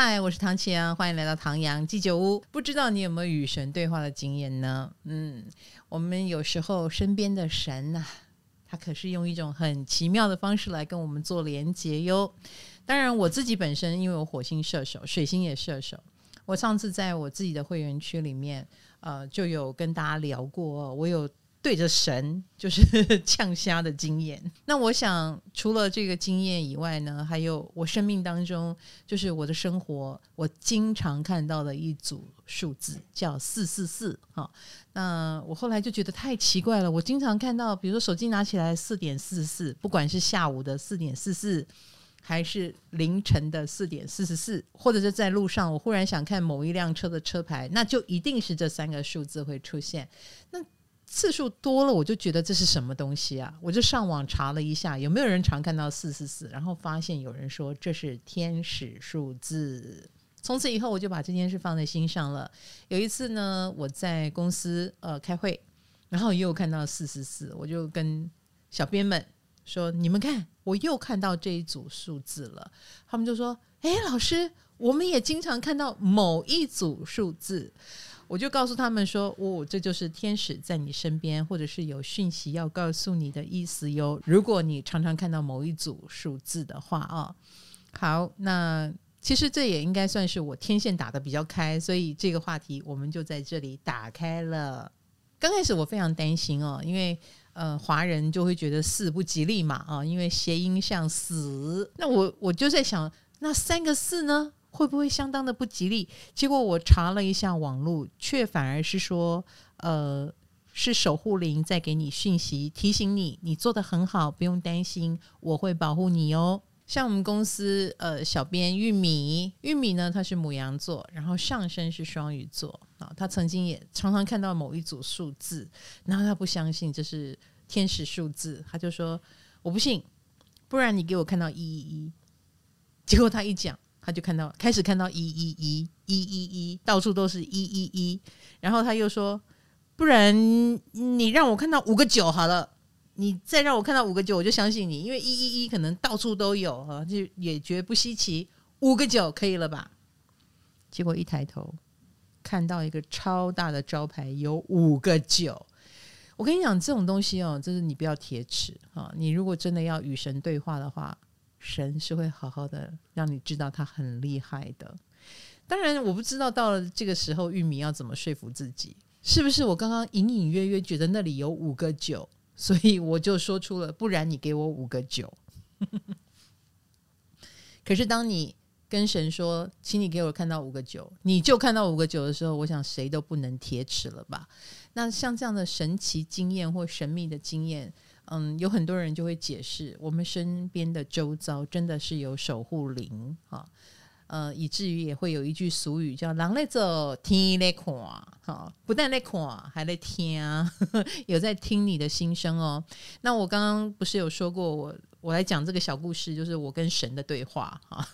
嗨，我是唐綺阳，欢迎来到唐阳鸡酒屋。不知道你有没有与神对话的经验呢？嗯，我们有时候身边的神呐、他可是用一种很奇妙的方式来跟我们做连接哟。当然，我自己本身因为我火星射手，水星也射手，我上次在我自己的会员区里面，呃，就有跟大家聊过，我有。对着神就是 呛虾的经验。那我想，除了这个经验以外呢，还有我生命当中，就是我的生活，我经常看到的一组数字叫四四四。哈，那我后来就觉得太奇怪了。我经常看到，比如说手机拿起来四点四四，不管是下午的四点四四，还是凌晨的四点四十四，或者是在路上，我忽然想看某一辆车的车牌，那就一定是这三个数字会出现。那次数多了，我就觉得这是什么东西啊？我就上网查了一下，有没有人常看到四四四，然后发现有人说这是天使数字。从此以后，我就把这件事放在心上了。有一次呢，我在公司呃开会，然后又看到四四四，我就跟小编们说：“你们看，我又看到这一组数字了。”他们就说：“哎，老师，我们也经常看到某一组数字。”我就告诉他们说：“哦，这就是天使在你身边，或者是有讯息要告诉你的意思哟。如果你常常看到某一组数字的话啊，好，那其实这也应该算是我天线打得比较开，所以这个话题我们就在这里打开了。刚开始我非常担心哦，因为呃，华人就会觉得四不吉利嘛啊，因为谐音像死。那我我就在想，那三个四呢？”会不会相当的不吉利？结果我查了一下网络，却反而是说，呃，是守护灵在给你讯息，提醒你，你做得很好，不用担心，我会保护你哦。像我们公司，呃，小编玉米，玉米呢，他是母羊座，然后上升是双鱼座啊，他曾经也常常看到某一组数字，然后他不相信这是天使数字，他就说我不信，不然你给我看到一一一，结果他一讲。他就看到，开始看到一一一一一一，到处都是一一一。然后他又说：“不然你让我看到五个九好了，你再让我看到五个九，我就相信你，因为一一一可能到处都有啊，就也绝不稀奇。五个九可以了吧？”结果一抬头看到一个超大的招牌，有五个九。我跟你讲，这种东西哦，就是你不要铁齿啊。你如果真的要与神对话的话。神是会好好的让你知道他很厉害的。当然，我不知道到了这个时候，玉米要怎么说服自己？是不是我刚刚隐隐约约觉得那里有五个九，所以我就说出了“不然你给我五个九”。可是当你跟神说“请你给我看到五个九”，你就看到五个九的时候，我想谁都不能铁齿了吧？那像这样的神奇经验或神秘的经验。嗯，有很多人就会解释，我们身边的周遭真的是有守护灵哈，呃，以至于也会有一句俗语叫“狼在走，天在看”，哈，不但在看，还在听，有在听你的心声哦。那我刚刚不是有说过，我我来讲这个小故事，就是我跟神的对话哈。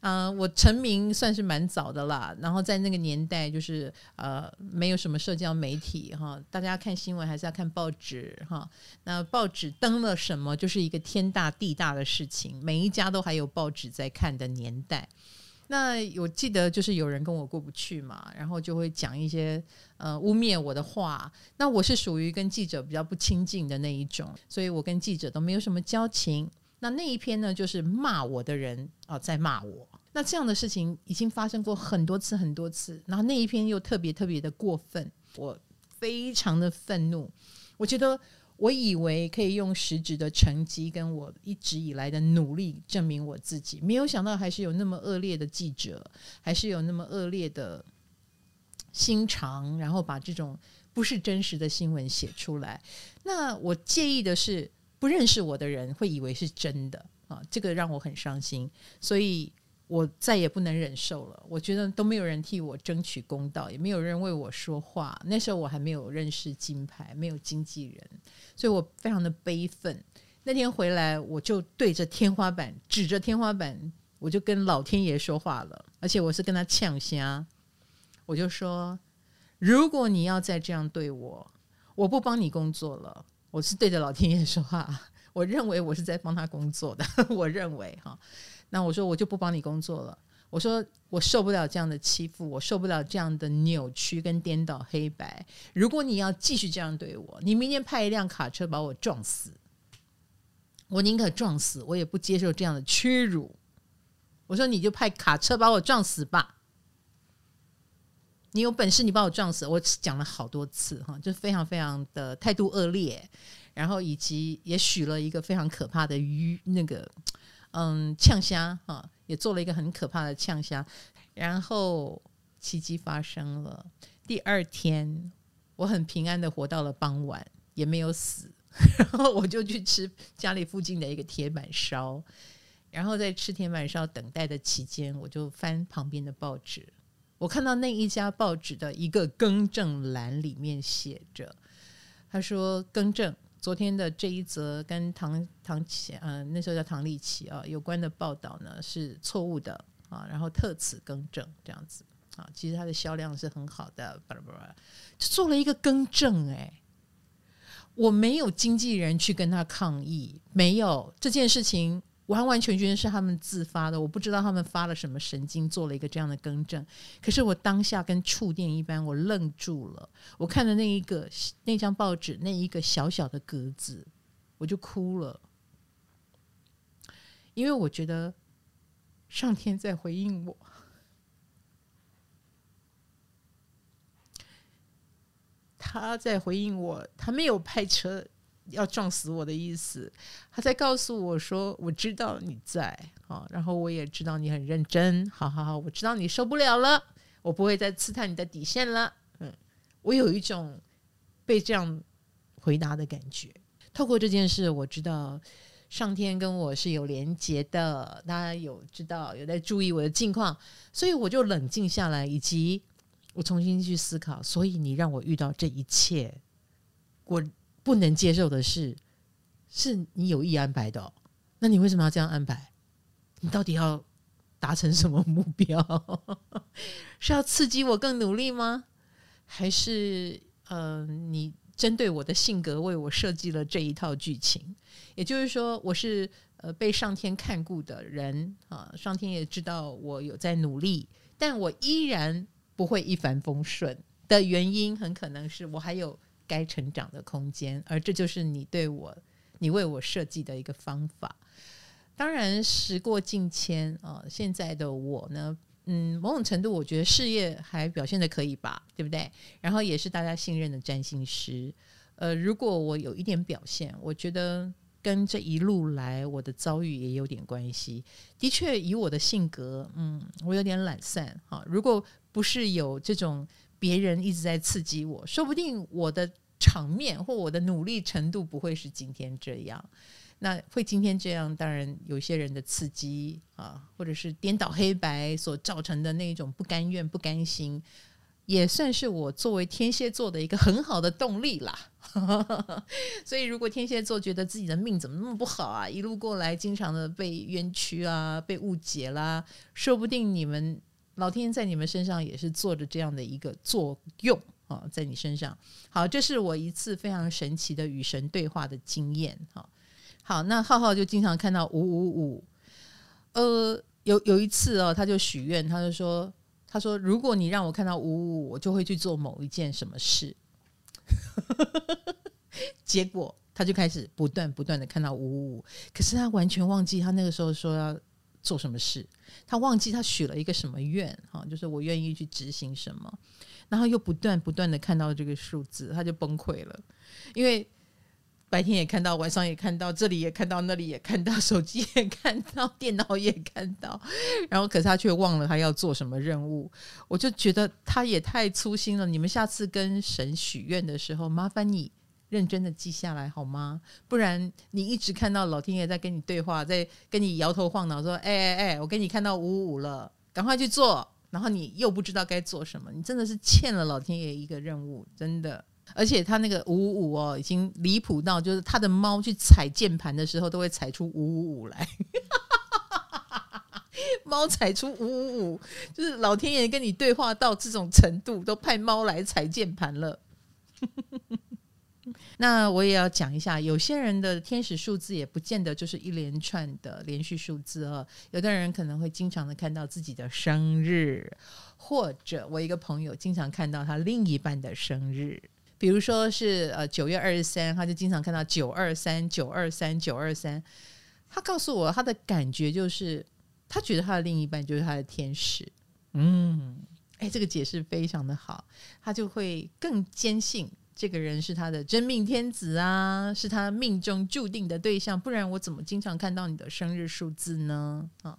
呃，我成名算是蛮早的啦。然后在那个年代，就是呃，没有什么社交媒体哈，大家看新闻还是要看报纸哈。那报纸登了什么，就是一个天大地大的事情，每一家都还有报纸在看的年代。那我记得就是有人跟我过不去嘛，然后就会讲一些呃污蔑我的话。那我是属于跟记者比较不亲近的那一种，所以我跟记者都没有什么交情。那那一篇呢，就是骂我的人啊，在骂我。那这样的事情已经发生过很多次很多次，然后那一篇又特别特别的过分，我非常的愤怒。我觉得我以为可以用实质的成绩跟我一直以来的努力证明我自己，没有想到还是有那么恶劣的记者，还是有那么恶劣的心肠，然后把这种不是真实的新闻写出来。那我介意的是。不认识我的人会以为是真的啊，这个让我很伤心，所以我再也不能忍受了。我觉得都没有人替我争取公道，也没有人为我说话。那时候我还没有认识金牌，没有经纪人，所以我非常的悲愤。那天回来，我就对着天花板，指着天花板，我就跟老天爷说话了，而且我是跟他呛声，我就说：如果你要再这样对我，我不帮你工作了。我是对着老天爷说话，我认为我是在帮他工作的，我认为哈，那我说我就不帮你工作了，我说我受不了这样的欺负，我受不了这样的扭曲跟颠倒黑白。如果你要继续这样对我，你明天派一辆卡车把我撞死，我宁可撞死，我也不接受这样的屈辱。我说你就派卡车把我撞死吧，你有本事你把我撞死。我讲了好多次哈，就非常非常的态度恶劣，然后以及也许了一个非常可怕的鱼那个嗯呛虾哈。也做了一个很可怕的呛虾，然后奇迹发生了。第二天，我很平安的活到了傍晚，也没有死。然后我就去吃家里附近的一个铁板烧，然后在吃铁板烧等待的期间，我就翻旁边的报纸，我看到那一家报纸的一个更正栏里面写着，他说更正。昨天的这一则跟唐唐琪，呃，那时候叫唐立奇啊有关的报道呢是错误的啊，然后特此更正这样子啊，其实它的销量是很好的，巴拉巴拉，就做了一个更正哎，我没有经纪人去跟他抗议，没有这件事情。完完全全是他们自发的，我不知道他们发了什么神经，做了一个这样的更正。可是我当下跟触电一般，我愣住了。我看了那一个那张报纸，那一个小小的格子，我就哭了，因为我觉得上天在回应我，他在回应我，他没有派车。要撞死我的意思，他在告诉我说：“我知道你在啊，然后我也知道你很认真，好好好，我知道你受不了了，我不会再刺探你的底线了。”嗯，我有一种被这样回答的感觉。透过这件事，我知道上天跟我是有连结的，大家有知道有在注意我的近况，所以我就冷静下来，以及我重新去思考。所以你让我遇到这一切，我。不能接受的是，是你有意安排的。那你为什么要这样安排？你到底要达成什么目标？是要刺激我更努力吗？还是呃，你针对我的性格为我设计了这一套剧情？也就是说，我是呃被上天看顾的人啊，上天也知道我有在努力，但我依然不会一帆风顺的原因，很可能是我还有。该成长的空间，而这就是你对我、你为我设计的一个方法。当然，时过境迁啊，现在的我呢，嗯，某种程度我觉得事业还表现得可以吧，对不对？然后也是大家信任的占星师。呃，如果我有一点表现，我觉得跟这一路来我的遭遇也有点关系。的确，以我的性格，嗯，我有点懒散哈。如果不是有这种。别人一直在刺激我，说不定我的场面或我的努力程度不会是今天这样。那会今天这样，当然有些人的刺激啊，或者是颠倒黑白所造成的那种不甘愿、不甘心，也算是我作为天蝎座的一个很好的动力啦。所以，如果天蝎座觉得自己的命怎么那么不好啊，一路过来经常的被冤屈啊、被误解啦，说不定你们。老天在你们身上也是做着这样的一个作用啊，在你身上。好，这是我一次非常神奇的与神对话的经验。哈，好，那浩浩就经常看到五五五。呃，有有一次哦，他就许愿，他就说，他说，如果你让我看到五五五，我就会去做某一件什么事。结果他就开始不断不断的看到五五五，可是他完全忘记他那个时候说要。做什么事？他忘记他许了一个什么愿哈，就是我愿意去执行什么，然后又不断不断的看到这个数字，他就崩溃了。因为白天也看到，晚上也看到，这里也看到，那里也看到，手机也看到，电脑也看到，然后可是他却忘了他要做什么任务。我就觉得他也太粗心了。你们下次跟神许愿的时候，麻烦你。认真的记下来好吗？不然你一直看到老天爷在跟你对话，在跟你摇头晃脑说：“哎哎哎，我给你看到五五了，赶快去做。”然后你又不知道该做什么，你真的是欠了老天爷一个任务，真的。而且他那个五五五哦，已经离谱到就是他的猫去踩键盘的时候都会踩出五五五来，猫踩出五五五，就是老天爷跟你对话到这种程度，都派猫来踩键盘了。那我也要讲一下，有些人的天使数字也不见得就是一连串的连续数字哦。有的人可能会经常的看到自己的生日，或者我一个朋友经常看到他另一半的生日，比如说是呃九月二十三，他就经常看到九二三九二三九二三。他告诉我他的感觉就是，他觉得他的另一半就是他的天使。嗯，哎，这个解释非常的好，他就会更坚信。这个人是他的真命天子啊，是他命中注定的对象，不然我怎么经常看到你的生日数字呢？啊，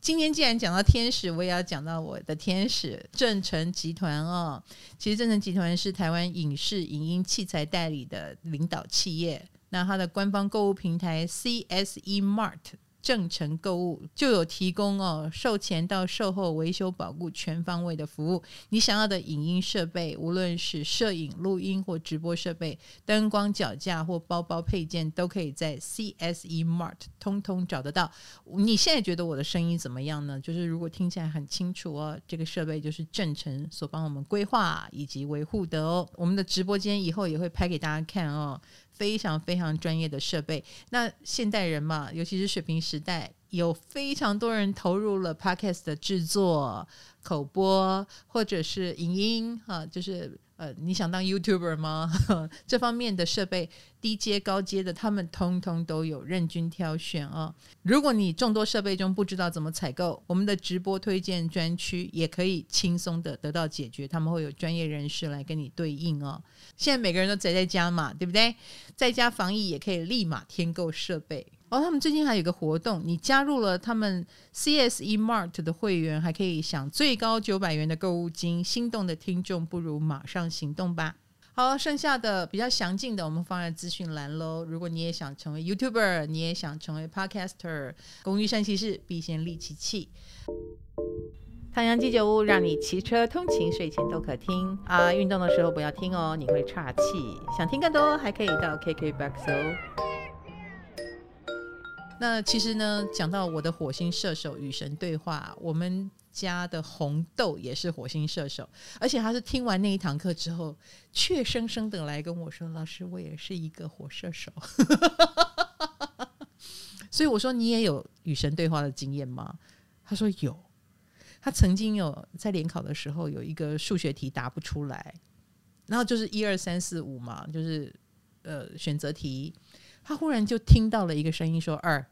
今天既然讲到天使，我也要讲到我的天使正成集团哦。其实正成集团是台湾影视影音器材代理的领导企业，那它的官方购物平台 CSE Mart。正成购物就有提供哦，售前到售后维修保固全方位的服务。你想要的影音设备，无论是摄影、录音或直播设备、灯光脚架或包包配件，都可以在 CSE Mart 通通找得到。你现在觉得我的声音怎么样呢？就是如果听起来很清楚哦，这个设备就是正成所帮我们规划以及维护的哦。我们的直播间以后也会拍给大家看哦。非常非常专业的设备。那现代人嘛，尤其是水平时代，有非常多人投入了 Podcast 的制作、口播或者是影音，哈，就是。呃，你想当 YouTuber 吗？这方面的设备，低阶、高阶的，他们通通都有，任君挑选哦。如果你众多设备中不知道怎么采购，我们的直播推荐专区也可以轻松的得到解决，他们会有专业人士来跟你对应哦。现在每个人都宅在家嘛，对不对？在家防疫也可以立马添购设备。哦，他们最近还有个活动，你加入了他们 CSE Mart 的会员，还可以享最高九百元的购物金。心动的听众不如马上行动吧！好，剩下的比较详尽的，我们放在资讯栏喽。如果你也想成为 YouTuber，你也想成为 Podcaster，工欲善其事，必先利其器。太阳鸡酒屋让你骑车通勤、睡前都可听啊！运动的时候不要听哦，你会岔气。想听更多，还可以到 KKBOX 哦。那其实呢，讲到我的火星射手与神对话，我们家的红豆也是火星射手，而且他是听完那一堂课之后，怯生生的来跟我说：“老师，我也是一个火射手。”所以我说：“你也有与神对话的经验吗？”他说：“有。”他曾经有在联考的时候有一个数学题答不出来，然后就是一二三四五嘛，就是呃选择题。他忽然就听到了一个声音说二，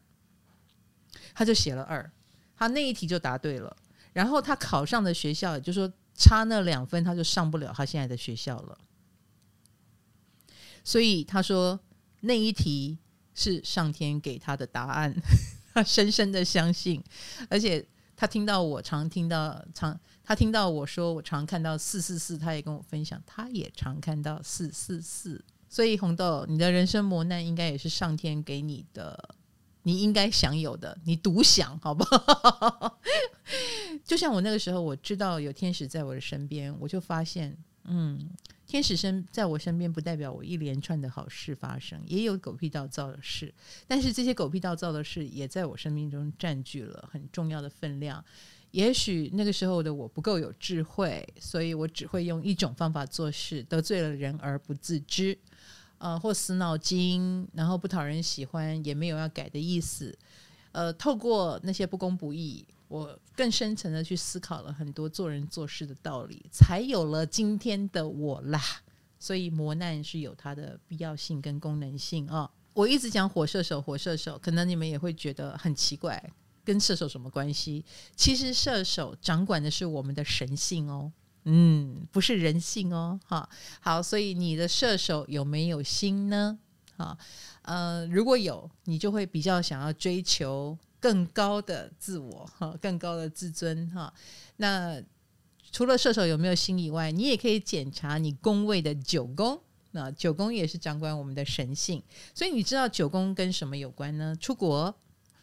他就写了二，他那一题就答对了。然后他考上的学校，也就是说差那两分，他就上不了他现在的学校了。所以他说那一题是上天给他的答案，他深深的相信。而且他听到我常听到常，他听到我说我常看到四四四，他也跟我分享，他也常看到四四四。所以红豆，你的人生磨难应该也是上天给你的，你应该享有的，你独享，好不好？就像我那个时候，我知道有天使在我的身边，我就发现，嗯，天使身在我身边，不代表我一连串的好事发生，也有狗屁倒灶的事，但是这些狗屁倒灶的事也在我生命中占据了很重要的分量。也许那个时候的我不够有智慧，所以我只会用一种方法做事，得罪了人而不自知。呃，或死脑筋，然后不讨人喜欢，也没有要改的意思。呃，透过那些不公不义，我更深层的去思考了很多做人做事的道理，才有了今天的我啦。所以磨难是有它的必要性跟功能性啊、我一直讲火射手，火射手，可能你们也会觉得很奇怪，跟射手什么关系？其实射手掌管的是我们的神性哦。嗯，不是人性哦，哈，好，所以你的射手有没有心呢？哈，呃，如果有，你就会比较想要追求更高的自我，哈，更高的自尊，哈。那除了射手有没有心以外，你也可以检查你宫位的九宫，那九宫也是掌管我们的神性，所以你知道九宫跟什么有关呢？出国。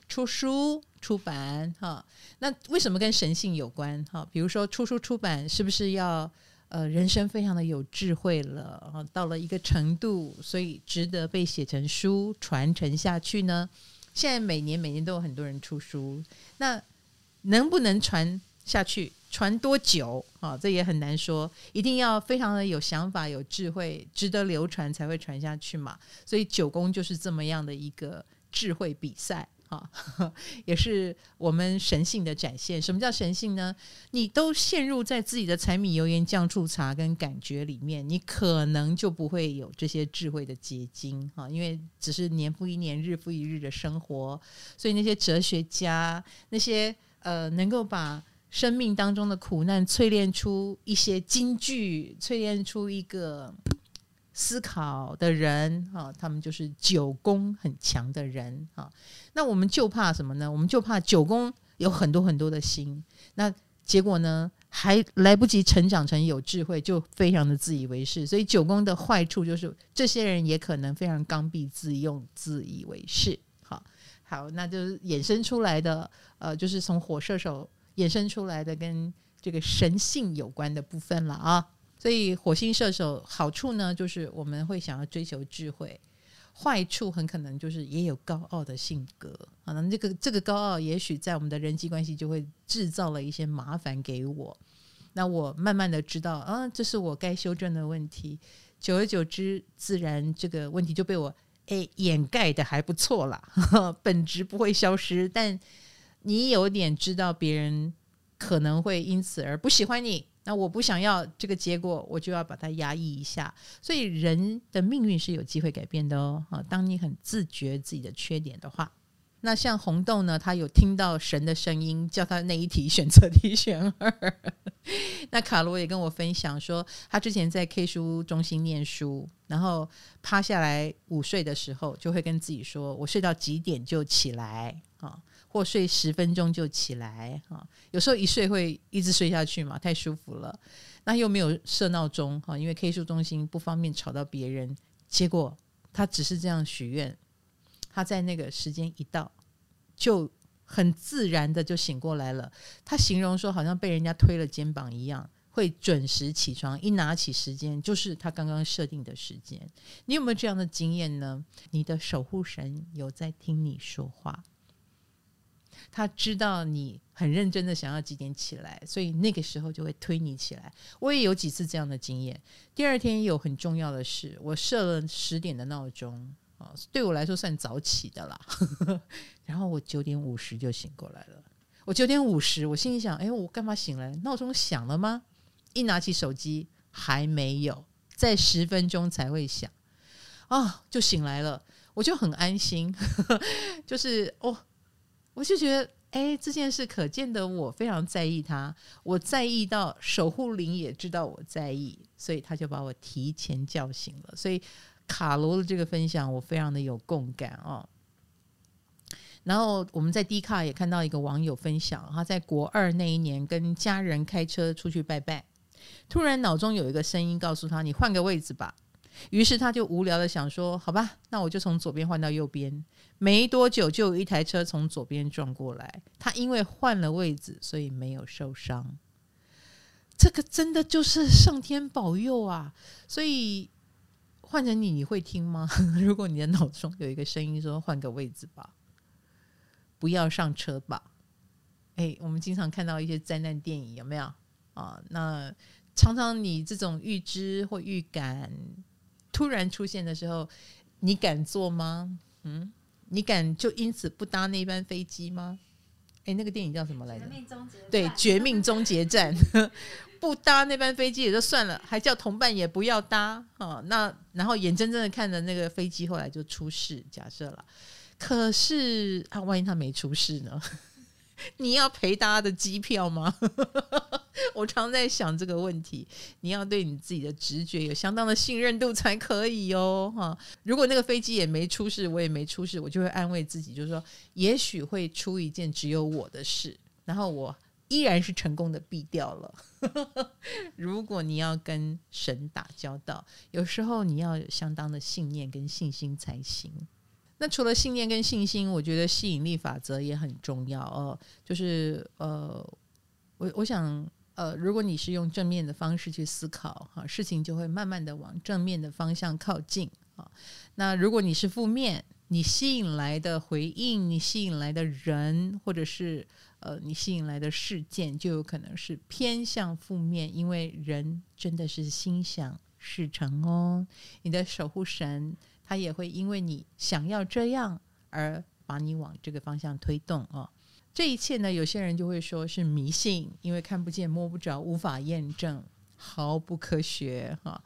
出书出版哈，那为什么跟神性有关哈？比如说出书出版，是不是要呃人生非常的有智慧了，到了一个程度，所以值得被写成书传承下去呢？现在每年每年都有很多人出书，那能不能传下去？传多久啊？这也很难说，一定要非常的有想法、有智慧，值得流传才会传下去嘛。所以九宫就是这么样的一个智慧比赛。也是我们神性的展现。什么叫神性呢？你都陷入在自己的柴米油盐酱醋茶跟感觉里面，你可能就不会有这些智慧的结晶啊。因为只是年复一年、日复一日的生活，所以那些哲学家，那些呃，能够把生命当中的苦难淬炼出一些金句，淬炼出一个。思考的人啊，他们就是九宫很强的人啊。那我们就怕什么呢？我们就怕九宫有很多很多的心，那结果呢，还来不及成长成有智慧，就非常的自以为是。所以九宫的坏处就是，这些人也可能非常刚愎自用、自以为是。好，好，那就是衍生出来的，呃，就是从火射手衍生出来的跟这个神性有关的部分了啊。所以火星射手好处呢，就是我们会想要追求智慧；坏处很可能就是也有高傲的性格可能这个这个高傲，也许在我们的人际关系就会制造了一些麻烦给我。那我慢慢的知道啊，这是我该修正的问题。久而久之，自然这个问题就被我诶掩盖的还不错啦。本质不会消失，但你有点知道别人可能会因此而不喜欢你。那我不想要这个结果，我就要把它压抑一下。所以人的命运是有机会改变的哦。啊，当你很自觉自己的缺点的话，那像红豆呢，他有听到神的声音，叫他那一题选择题选二。那卡罗也跟我分享说，他之前在 K 书中心念书，然后趴下来午睡的时候，就会跟自己说：“我睡到几点就起来啊。”或睡十分钟就起来哈，有时候一睡会一直睡下去嘛，太舒服了。那又没有设闹钟哈，因为 K 书中心不方便吵到别人。结果他只是这样许愿，他在那个时间一到，就很自然的就醒过来了。他形容说，好像被人家推了肩膀一样，会准时起床。一拿起时间，就是他刚刚设定的时间。你有没有这样的经验呢？你的守护神有在听你说话。他知道你很认真的想要几点起来，所以那个时候就会推你起来。我也有几次这样的经验。第二天有很重要的事，我设了十点的闹钟啊，对我来说算早起的啦。然后我九点五十就醒过来了。我九点五十，我心里想：哎，我干嘛醒来？闹钟响了吗？一拿起手机还没有，在十分钟才会响啊，就醒来了。我就很安心，就是哦。我就觉得，哎，这件事可见得我非常在意他，我在意到守护灵也知道我在意，所以他就把我提前叫醒了。所以卡罗的这个分享，我非常的有共感哦。然后我们在 D 卡也看到一个网友分享，他在国二那一年跟家人开车出去拜拜，突然脑中有一个声音告诉他：“你换个位置吧。”于是他就无聊的想说：“好吧，那我就从左边换到右边。”没多久，就有一台车从左边撞过来。他因为换了位置，所以没有受伤。这个真的就是上天保佑啊！所以换成你，你会听吗？如果你的脑中有一个声音说：“换个位置吧，不要上车吧。”哎，我们经常看到一些灾难电影，有没有啊？那常常你这种预知或预感突然出现的时候，你敢坐吗？嗯。你敢就因此不搭那班飞机吗？哎，那个电影叫什么来着？绝命终结战。对，绝命终结战，不搭那班飞机也就算了，还叫同伴也不要搭啊。那然后眼睁睁的看着那个飞机后来就出事，假设了。可是啊，万一他没出事呢？你要赔大家的机票吗？我常在想这个问题。你要对你自己的直觉有相当的信任度才可以哦。哈，如果那个飞机也没出事，我也没出事，我就会安慰自己，就是说，也许会出一件只有我的事，然后我依然是成功的避掉了。如果你要跟神打交道，有时候你要有相当的信念跟信心才行。那除了信念跟信心，我觉得吸引力法则也很重要哦。就是呃，我我想呃，如果你是用正面的方式去思考哈，事情就会慢慢的往正面的方向靠近啊。那如果你是负面，你吸引来的回应，你吸引来的人，或者是呃，你吸引来的事件，就有可能是偏向负面，因为人真的是心想事成哦。你的守护神他也会因为你想要这样而把你往这个方向推动哦。这一切呢，有些人就会说是迷信，因为看不见摸不着，无法验证，毫不科学哈。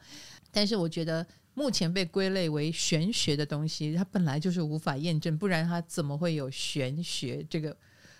但是我觉得。目前被归类为玄学的东西，它本来就是无法验证，不然它怎么会有玄学这个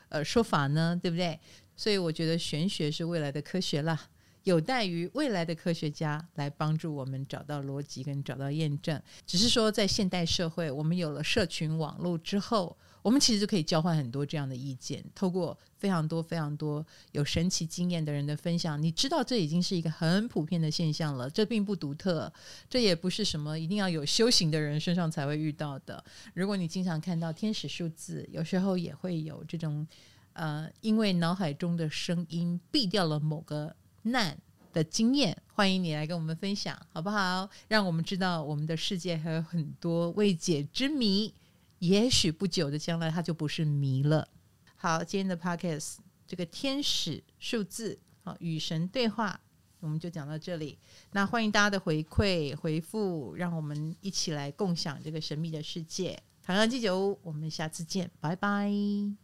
呃说法呢？对不对？所以我觉得玄学是未来的科学啦，有待于未来的科学家来帮助我们找到逻辑跟找到验证。只是说，在现代社会，我们有了社群网络之后。我们其实就可以交换很多这样的意见，透过非常多非常多有神奇经验的人的分享，你知道这已经是一个很普遍的现象了，这并不独特，这也不是什么一定要有修行的人身上才会遇到的。如果你经常看到天使数字，有时候也会有这种呃，因为脑海中的声音避掉了某个难的经验，欢迎你来跟我们分享，好不好？让我们知道我们的世界还有很多未解之谜。也许不久的将来，它就不是谜了。好，今天的 podcast 这个天使数字，好，与神对话，我们就讲到这里。那欢迎大家的回馈回复，让我们一起来共享这个神秘的世界。唐阳鸡酒，我们下次见，拜拜。